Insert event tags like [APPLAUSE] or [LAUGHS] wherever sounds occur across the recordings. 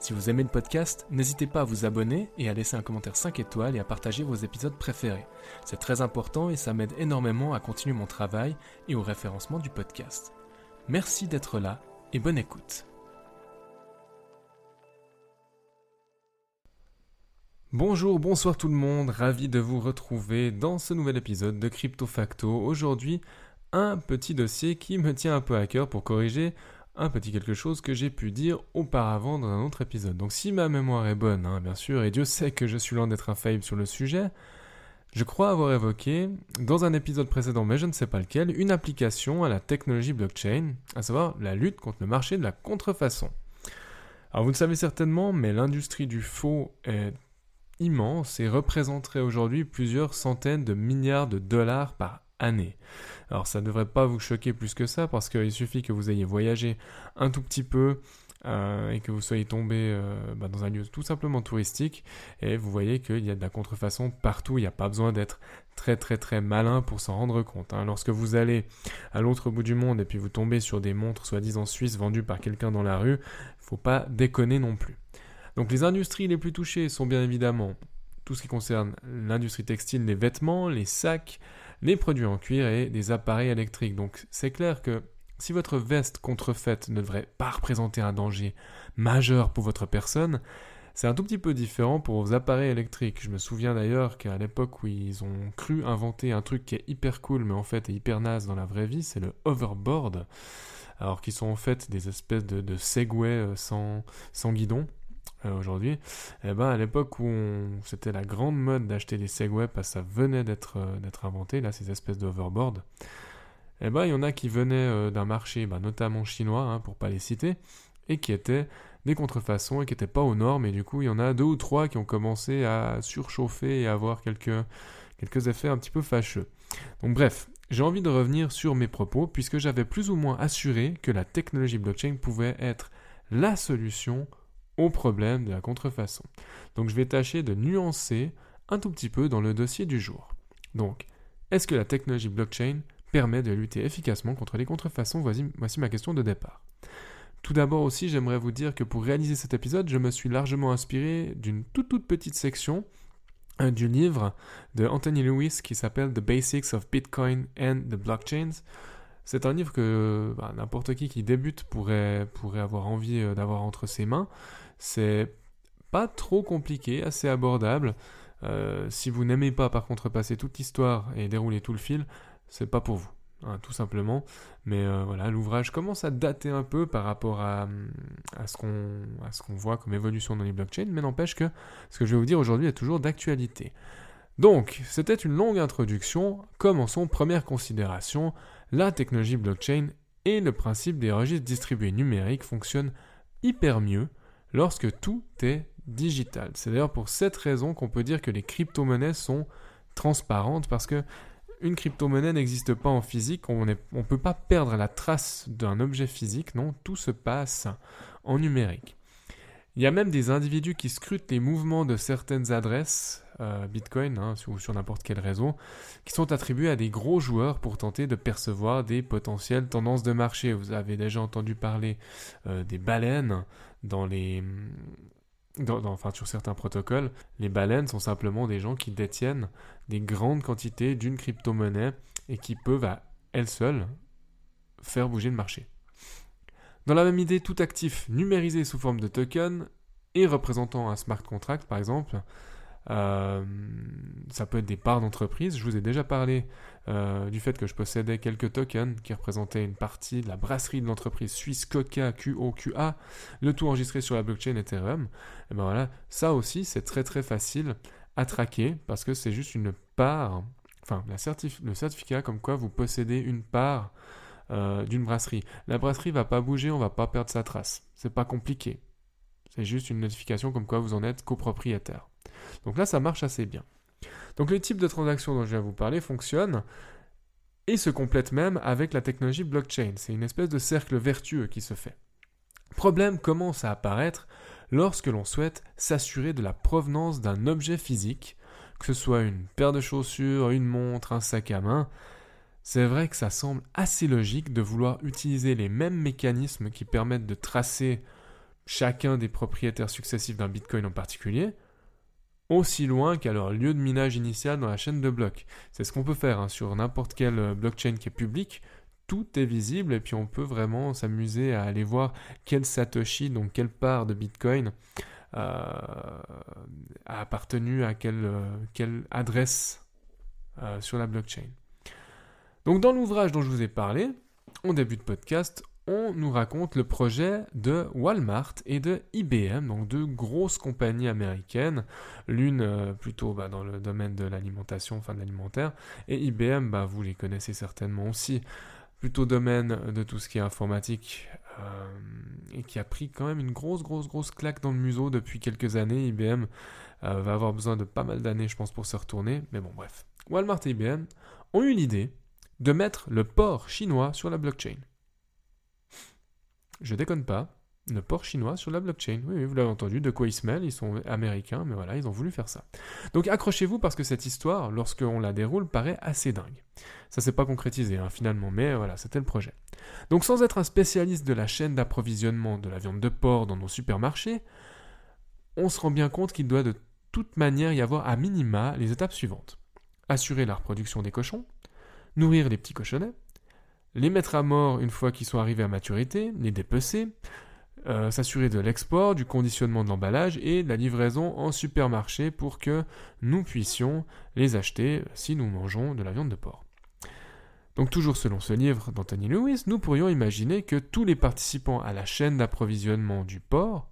Si vous aimez le podcast, n'hésitez pas à vous abonner et à laisser un commentaire 5 étoiles et à partager vos épisodes préférés. C'est très important et ça m'aide énormément à continuer mon travail et au référencement du podcast. Merci d'être là et bonne écoute. Bonjour, bonsoir tout le monde, ravi de vous retrouver dans ce nouvel épisode de Crypto Facto. Aujourd'hui, un petit dossier qui me tient un peu à cœur pour corriger un petit quelque chose que j'ai pu dire auparavant dans un autre épisode. Donc si ma mémoire est bonne, hein, bien sûr, et Dieu sait que je suis loin d'être infaillible sur le sujet, je crois avoir évoqué, dans un épisode précédent, mais je ne sais pas lequel, une application à la technologie blockchain, à savoir la lutte contre le marché de la contrefaçon. Alors vous le savez certainement, mais l'industrie du faux est immense et représenterait aujourd'hui plusieurs centaines de milliards de dollars par année. Alors ça ne devrait pas vous choquer plus que ça parce qu'il suffit que vous ayez voyagé un tout petit peu euh, et que vous soyez tombé euh, bah, dans un lieu tout simplement touristique et vous voyez qu'il y a de la contrefaçon partout, il n'y a pas besoin d'être très très très malin pour s'en rendre compte. Hein. Lorsque vous allez à l'autre bout du monde et puis vous tombez sur des montres soi-disant suisses vendues par quelqu'un dans la rue, faut pas déconner non plus. Donc les industries les plus touchées sont bien évidemment tout ce qui concerne l'industrie textile, les vêtements, les sacs, les produits en cuir et des appareils électriques. Donc c'est clair que si votre veste contrefaite ne devrait pas représenter un danger majeur pour votre personne, c'est un tout petit peu différent pour vos appareils électriques. Je me souviens d'ailleurs qu'à l'époque où ils ont cru inventer un truc qui est hyper cool mais en fait est hyper naze dans la vraie vie, c'est le hoverboard. Alors qui sont en fait des espèces de, de Segway euh, sans, sans guidon. Euh, aujourd'hui, eh ben, à l'époque où c'était la grande mode d'acheter des Segway parce que ça venait d'être euh, d'être inventé, là, ces espèces d'overboard, eh ben, il y en a qui venaient euh, d'un marché, bah, notamment chinois, hein, pour pas les citer, et qui étaient des contrefaçons et qui n'étaient pas aux normes, et du coup, il y en a deux ou trois qui ont commencé à surchauffer et à avoir quelques, quelques effets un petit peu fâcheux. Donc bref, j'ai envie de revenir sur mes propos, puisque j'avais plus ou moins assuré que la technologie blockchain pouvait être la solution au problème de la contrefaçon. Donc je vais tâcher de nuancer un tout petit peu dans le dossier du jour. Donc, est-ce que la technologie blockchain permet de lutter efficacement contre les contrefaçons? Voici, ma question de départ. Tout d'abord aussi, j'aimerais vous dire que pour réaliser cet épisode, je me suis largement inspiré d'une toute toute petite section euh, du livre de Anthony Lewis qui s'appelle The Basics of Bitcoin and the Blockchains. C'est un livre que bah, n'importe qui qui débute pourrait, avoir envie euh, d'avoir entre ses mains. C'est pas trop compliqué, assez abordable. Euh, si vous n'aimez pas par contre passer toute l'histoire et dérouler tout le fil, c'est pas pour vous. Hein, tout simplement. Mais euh, voilà, l'ouvrage commence à dater un peu par rapport à, à ce qu'on voit comme évolution dans les blockchains, mais n'empêche que ce que je vais vous dire aujourd'hui est toujours d'actualité. Donc, c'était une longue introduction. Commençons première considération. La technologie blockchain et le principe des registres distribués numériques fonctionnent hyper mieux lorsque tout est digital. C'est d'ailleurs pour cette raison qu'on peut dire que les crypto-monnaies sont transparentes parce que une crypto-monnaie n'existe pas en physique, on ne peut pas perdre la trace d'un objet physique, non, tout se passe en numérique. Il y a même des individus qui scrutent les mouvements de certaines adresses euh, Bitcoin hein, ou sur n'importe quel réseau, qui sont attribués à des gros joueurs pour tenter de percevoir des potentielles tendances de marché. Vous avez déjà entendu parler euh, des baleines dans les enfin, sur certains protocoles, les baleines sont simplement des gens qui détiennent des grandes quantités d'une crypto-monnaie et qui peuvent à elles seules faire bouger le marché. Dans la même idée, tout actif numérisé sous forme de token et représentant un smart contract par exemple, euh, ça peut être des parts d'entreprise. Je vous ai déjà parlé euh, du fait que je possédais quelques tokens qui représentaient une partie de la brasserie de l'entreprise suisse Coca, QOQA, le tout enregistré sur la blockchain Ethereum. Et ben voilà, ça aussi c'est très très facile à traquer parce que c'est juste une part, enfin le certificat comme quoi vous possédez une part euh, d'une brasserie. La brasserie va pas bouger, on va pas perdre sa trace. C'est pas compliqué. C'est juste une notification comme quoi vous en êtes copropriétaire. Donc là, ça marche assez bien. Donc le type de transaction dont je viens vous parler fonctionne et se complète même avec la technologie blockchain. C'est une espèce de cercle vertueux qui se fait. Problème commence à apparaître lorsque l'on souhaite s'assurer de la provenance d'un objet physique, que ce soit une paire de chaussures, une montre, un sac à main, c'est vrai que ça semble assez logique de vouloir utiliser les mêmes mécanismes qui permettent de tracer chacun des propriétaires successifs d'un Bitcoin en particulier, aussi loin qu'à leur lieu de minage initial dans la chaîne de blocs. C'est ce qu'on peut faire hein, sur n'importe quelle euh, blockchain qui est publique. Tout est visible et puis on peut vraiment s'amuser à aller voir quel Satoshi, donc quelle part de Bitcoin, euh, a appartenu à quelle, euh, adresse sur la blockchain. Donc dans l'ouvrage dont je vous ai parlé, en début de podcast, on nous raconte le projet de Walmart et de IBM, donc deux grosses compagnies américaines, l'une euh, plutôt bah, dans le domaine de l'alimentation, enfin de l'alimentaire, et IBM, bah, vous les connaissez certainement aussi, plutôt domaine de tout ce qui est informatique, euh, et qui a pris quand même une grosse, grosse, grosse claque dans le museau depuis quelques années. IBM euh, va avoir besoin de pas mal d'années, je pense, pour se retourner, mais bon, bref. Walmart et IBM ont eu l'idée de mettre le port chinois sur la blockchain. Je déconne pas, le port chinois sur la blockchain. Oui, vous l'avez entendu, de quoi ils se mêlent, ils sont américains, mais voilà, ils ont voulu faire ça. Donc accrochez-vous parce que cette histoire, lorsqu'on la déroule, paraît assez dingue. Ça s'est pas concrétisé hein, finalement, mais voilà, c'était le projet. Donc sans être un spécialiste de la chaîne d'approvisionnement de la viande de porc dans nos supermarchés, on se rend bien compte qu'il doit de toute manière y avoir à minima les étapes suivantes. Assurer la reproduction des cochons, nourrir les petits cochonnets, les mettre à mort une fois qu'ils sont arrivés à maturité, les dépecer, euh, s'assurer de l'export, du conditionnement de l'emballage et de la livraison en supermarché pour que nous puissions les acheter si nous mangeons de la viande de porc. Donc toujours selon ce livre d'Anthony Lewis, nous pourrions imaginer que tous les participants à la chaîne d'approvisionnement du porc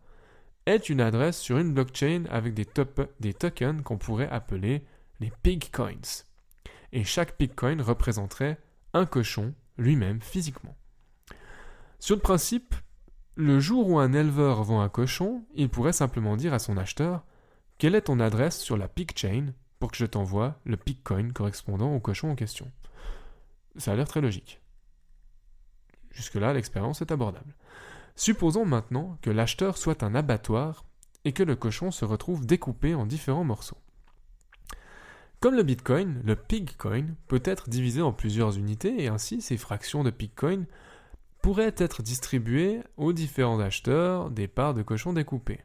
aient une adresse sur une blockchain avec des, des tokens qu'on pourrait appeler les pig coins et chaque Bitcoin représenterait un cochon lui-même physiquement. Sur le principe, le jour où un éleveur vend un cochon, il pourrait simplement dire à son acheteur Quelle est ton adresse sur la chain pour que je t'envoie le Bitcoin correspondant au cochon en question? Ça a l'air très logique. Jusque-là, l'expérience est abordable. Supposons maintenant que l'acheteur soit un abattoir et que le cochon se retrouve découpé en différents morceaux. Comme le Bitcoin, le Pigcoin peut être divisé en plusieurs unités et ainsi ces fractions de Pigcoin pourraient être distribuées aux différents acheteurs des parts de cochons découpées.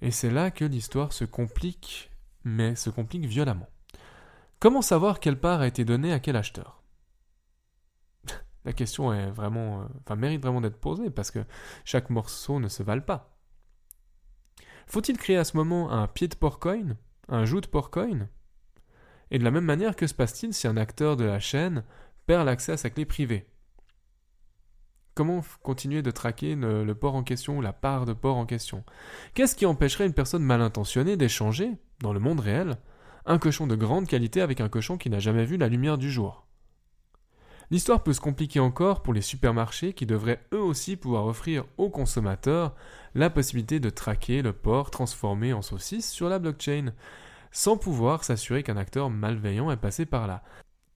Et c'est là que l'histoire se complique, mais se complique violemment. Comment savoir quelle part a été donnée à quel acheteur? [LAUGHS] La question est vraiment, euh, enfin, mérite vraiment d'être posée parce que chaque morceau ne se valent pas. Faut-il créer à ce moment un pied de porcoin, un joue de porcoin? Et de la même manière, que se passe-t-il si un acteur de la chaîne perd l'accès à sa clé privée. Comment continuer de traquer le, port en question ou la part de port en question? Qu'est-ce qui empêcherait une personne mal intentionnée d'échanger, dans le monde réel, un cochon de grande qualité avec un cochon qui n'a jamais vu la lumière du jour? L'histoire peut se compliquer encore pour les supermarchés qui devraient eux aussi pouvoir offrir aux consommateurs la possibilité de traquer le porc transformé en saucisse sur la blockchain sans pouvoir s'assurer qu'un acteur malveillant est passé par là.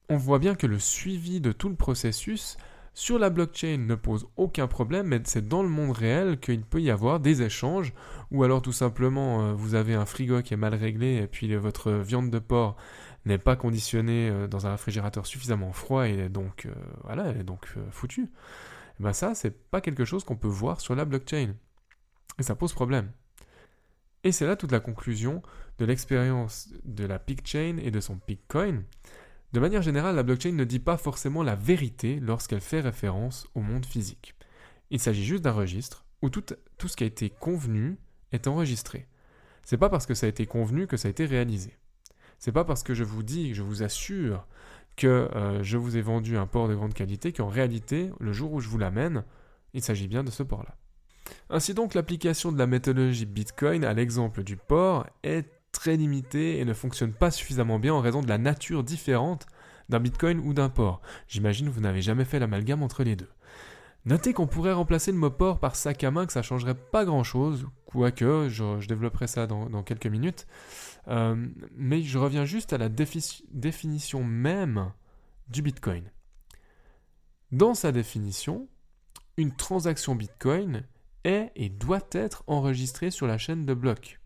On voit bien que le suivi de tout le processus sur la blockchain ne pose aucun problème, mais c'est dans le monde réel qu'il peut y avoir des échanges, ou alors tout simplement euh, vous avez un frigo qui est mal réglé et puis votre viande de porc n'est pas conditionnée euh, dans un réfrigérateur suffisamment froid et donc euh, voilà, elle est donc foutue. Et ben ça, c'est pas quelque chose qu'on peut voir sur la blockchain. Et ça pose problème. Et c'est là toute la conclusion de l'expérience de la PigChain et de son PigCoin. De manière générale, la blockchain ne dit pas forcément la vérité lorsqu'elle fait référence au monde physique. Il s'agit juste d'un registre où tout, tout, ce qui a été convenu est enregistré. C'est pas parce que ça a été convenu que ça a été réalisé. C'est pas parce que je vous dis, je vous assure que euh, je vous ai vendu un port de grande qualité qu'en réalité, le jour où je vous l'amène, il s'agit bien de ce port-là. Ainsi donc, l'application de la méthodologie Bitcoin à l'exemple du port est très limitée et ne fonctionne pas suffisamment bien en raison de la nature différente d'un Bitcoin ou d'un port. J'imagine que vous n'avez jamais fait l'amalgame entre les deux. Notez qu'on pourrait remplacer le mot port par sac à main, que ça changerait pas grand chose, quoique je, développerai ça dans, quelques minutes. Euh, mais je reviens juste à la définition même du Bitcoin. Dans sa définition, une transaction Bitcoin est et doit être enregistrée sur la chaîne de blocs.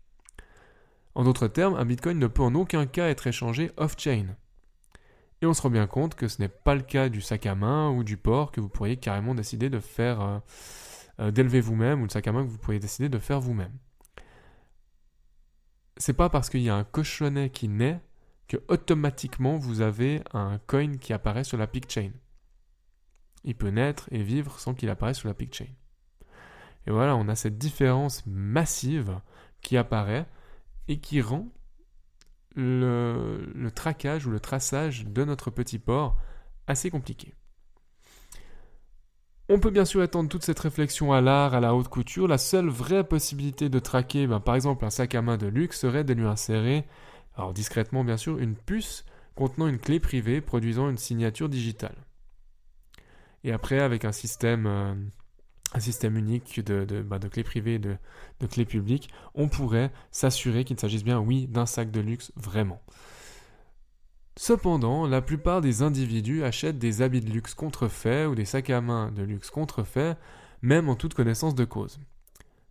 En d'autres termes, un Bitcoin ne peut en aucun cas être échangé off-chain. Et on se rend bien compte que ce n'est pas le cas du sac à main ou du port que vous pourriez carrément décider de faire, euh, euh, d'élever vous-même ou le sac à main que vous pourriez décider de faire vous-même. C'est pas parce qu'il y a un cochonnet qui naît que automatiquement vous avez un coin qui apparaît sur la chain. Il peut naître et vivre sans qu'il apparaisse sur la chain. Et voilà, on a cette différence massive qui apparaît et qui rend le, traquage ou le traçage de notre petit port assez compliqué. On peut bien sûr étendre toute cette réflexion à l'art, à la haute couture. La seule vraie possibilité de traquer, ben, par exemple, un sac à main de luxe serait de lui insérer, alors discrètement bien sûr, une puce contenant une clé privée produisant une signature digitale. Et après, avec un système euh, un système unique de, de, bah, de clés privées et de, de, clés publiques, on pourrait s'assurer qu'il s'agisse bien, oui, d'un sac de luxe vraiment. Cependant, la plupart des individus achètent des habits de luxe contrefaits ou des sacs à main de luxe contrefaits, même en toute connaissance de cause.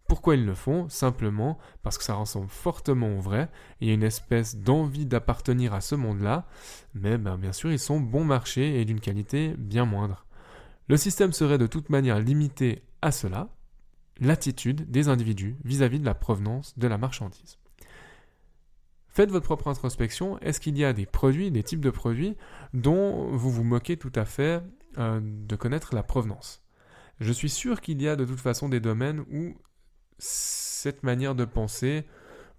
Pourquoi ils le font? Simplement parce que ça ressemble fortement au vrai, il y a une espèce d'envie d'appartenir à ce monde-là, mais ben, bien sûr ils sont bon marché et d'une qualité bien moindre. Le système serait de toute manière limité à cela, l'attitude des individus vis-à-vis de la provenance de la marchandise. Faites votre propre introspection. Est-ce qu'il y a des produits, des types de produits dont vous vous moquez tout à fait euh, de connaître la provenance? Je suis sûr qu'il y a de toute façon des domaines où cette manière de penser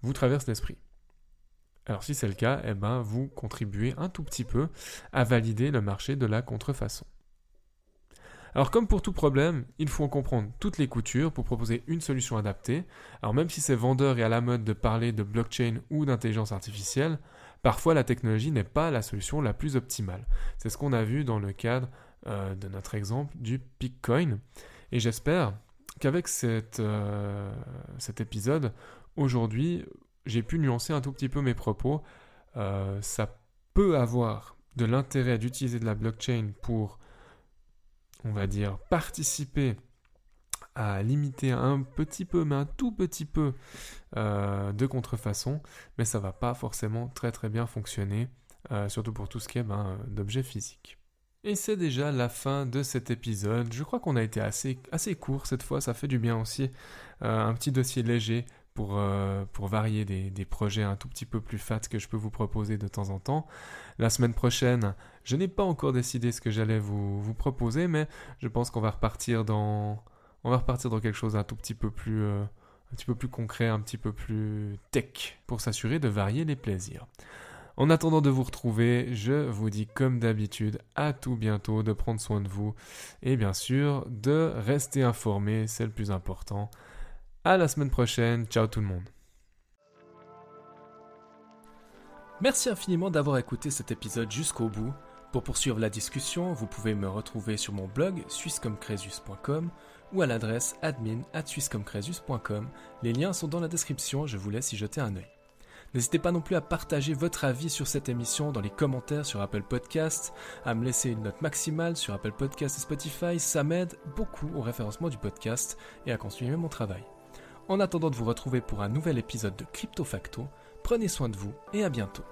vous traverse l'esprit. Alors si c'est le cas, eh ben, vous contribuez un tout petit peu à valider le marché de la contrefaçon. Alors comme pour tout problème, il faut en comprendre toutes les coutures pour proposer une solution adaptée. Alors même si c'est vendeur et à la mode de parler de blockchain ou d'intelligence artificielle, parfois la technologie n'est pas la solution la plus optimale. C'est ce qu'on a vu dans le cadre euh, de notre exemple du Bitcoin. Et j'espère qu'avec euh, cet épisode, aujourd'hui, j'ai pu nuancer un tout petit peu mes propos. Euh, ça peut avoir de l'intérêt d'utiliser de la blockchain pour on va dire, participer à limiter un petit peu, mais un tout petit peu euh, de contrefaçon, mais ça va pas forcément très très bien fonctionner, euh, surtout pour tout ce qui est ben, d'objets physiques. Et c'est déjà la fin de cet épisode. Je crois qu'on a été assez, assez court cette fois, ça fait du bien aussi. Euh, un petit dossier léger pour, euh, pour varier des, projets un tout petit peu plus fat que je peux vous proposer de temps en temps. La semaine prochaine, je n'ai pas encore décidé ce que j'allais vous, vous, proposer, mais je pense qu'on va repartir dans on va repartir dans quelque chose un tout petit peu plus euh, un petit peu plus concret, un petit peu plus tech pour s'assurer de varier les plaisirs. En attendant de vous retrouver, je vous dis comme d'habitude à tout bientôt, de prendre soin de vous et bien sûr de rester informé, c'est le plus important. À la semaine prochaine. Ciao tout le monde. Merci infiniment d'avoir écouté cet épisode jusqu'au bout. Pour poursuivre la discussion, vous pouvez me retrouver sur mon blog swisscomcresus.com ou à l'adresse admin at. Les liens sont dans la description, je vous laisse y jeter un œil. N'hésitez pas non plus à partager votre avis sur cette émission dans les commentaires sur Apple Podcast, à me laisser une note maximale sur Apple Podcast et Spotify, ça m'aide beaucoup au référencement du podcast et à continuer mon travail. En attendant de vous retrouver pour un nouvel épisode de Crypto Facto, prenez soin de vous et à bientôt.